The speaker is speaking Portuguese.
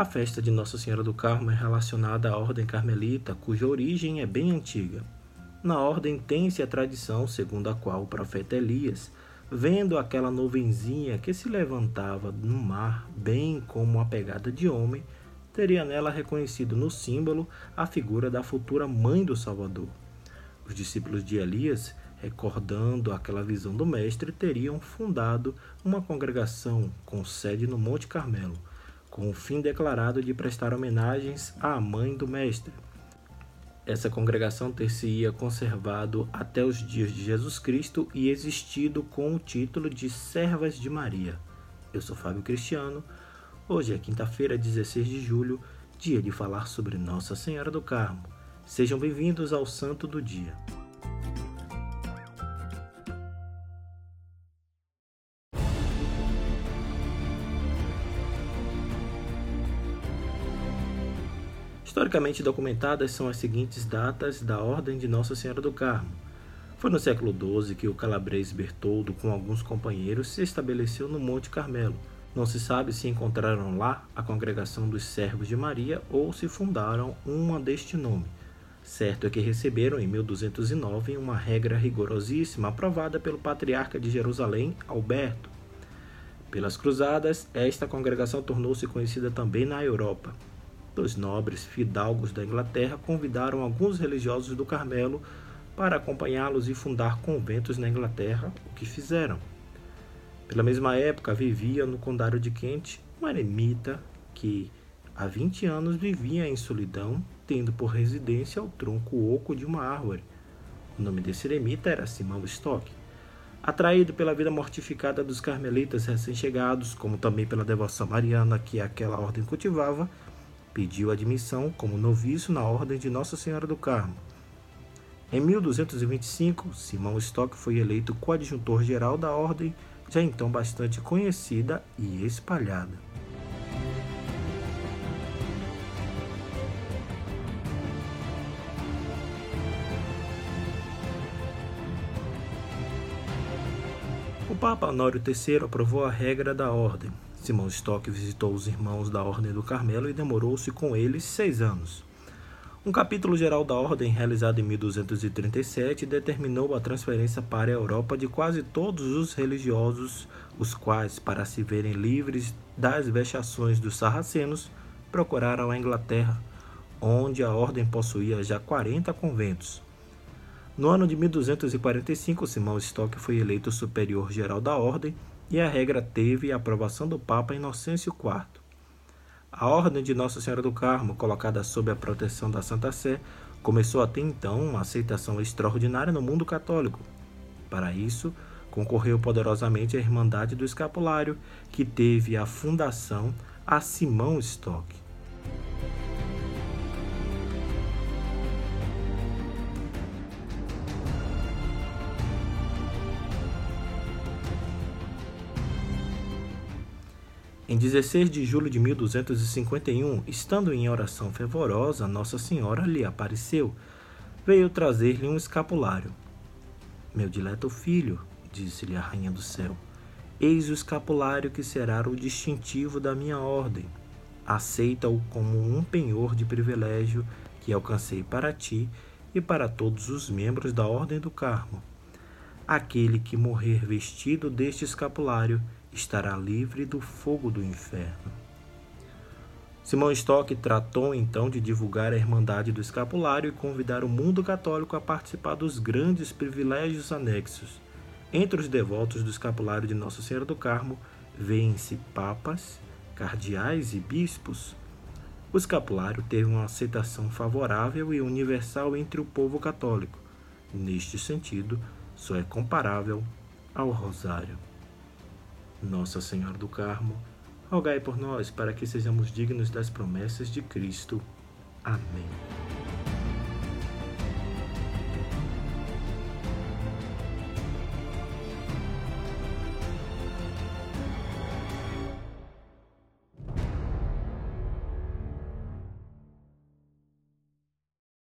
A festa de Nossa Senhora do Carmo é relacionada à Ordem Carmelita, cuja origem é bem antiga. Na ordem tem-se a tradição segundo a qual o profeta Elias, vendo aquela nuvenzinha que se levantava no mar, bem como uma pegada de homem, teria nela reconhecido no símbolo a figura da futura mãe do Salvador. Os discípulos de Elias, recordando aquela visão do Mestre, teriam fundado uma congregação com sede no Monte Carmelo com o fim declarado de prestar homenagens à mãe do Mestre. Essa congregação ter-se-ia conservado até os dias de Jesus Cristo e existido com o título de Servas de Maria. Eu sou Fábio Cristiano. Hoje é quinta-feira, 16 de julho, dia de falar sobre Nossa Senhora do Carmo. Sejam bem-vindos ao Santo do Dia. Historicamente documentadas são as seguintes datas da Ordem de Nossa Senhora do Carmo. Foi no século XII que o calabrês Bertoldo, com alguns companheiros, se estabeleceu no Monte Carmelo. Não se sabe se encontraram lá a congregação dos Servos de Maria ou se fundaram uma deste nome. Certo é que receberam em 1209 uma regra rigorosíssima aprovada pelo patriarca de Jerusalém, Alberto. Pelas cruzadas, esta congregação tornou-se conhecida também na Europa. Dois nobres fidalgos da Inglaterra convidaram alguns religiosos do Carmelo para acompanhá-los e fundar conventos na Inglaterra, o que fizeram. Pela mesma época, vivia no condado de Kent um eremita que há 20 anos vivia em solidão, tendo por residência o tronco oco de uma árvore. O nome desse eremita era Simão Stock. Atraído pela vida mortificada dos carmelitas recém-chegados, como também pela devoção mariana que aquela ordem cultivava, pediu admissão como noviço na Ordem de Nossa Senhora do Carmo. Em 1225, Simão Stock foi eleito coadjuntor geral da ordem, já então bastante conhecida e espalhada. O Papa Honório III aprovou a regra da ordem, Simão Stock visitou os irmãos da Ordem do Carmelo e demorou-se com eles seis anos. Um capítulo geral da Ordem, realizado em 1237, determinou a transferência para a Europa de quase todos os religiosos, os quais, para se verem livres das vexações dos sarracenos, procuraram a Inglaterra, onde a Ordem possuía já 40 conventos. No ano de 1245, Simão Stock foi eleito superior geral da Ordem e a regra teve a aprovação do Papa Inocêncio IV. A Ordem de Nossa Senhora do Carmo, colocada sob a proteção da Santa Sé, começou até então uma aceitação extraordinária no mundo católico. Para isso, concorreu poderosamente a Irmandade do Escapulário, que teve a fundação a Simão Stock. Em 16 de julho de 1251, estando em oração fervorosa, Nossa Senhora lhe apareceu. Veio trazer-lhe um escapulário. Meu dileto filho, disse-lhe a Rainha do Céu, eis o escapulário que será o distintivo da minha ordem. Aceita-o como um penhor de privilégio que alcancei para ti e para todos os membros da Ordem do Carmo. Aquele que morrer vestido deste escapulário, estará livre do fogo do inferno. Simão Stock tratou então de divulgar a Irmandade do Escapulário e convidar o mundo católico a participar dos grandes privilégios anexos. Entre os devotos do Escapulário de Nossa Senhora do Carmo, vêem-se papas, cardeais e bispos. O escapulário teve uma aceitação favorável e universal entre o povo católico. Neste sentido, só é comparável ao rosário. Nossa Senhora do Carmo, rogai por nós para que sejamos dignos das promessas de Cristo. Amém.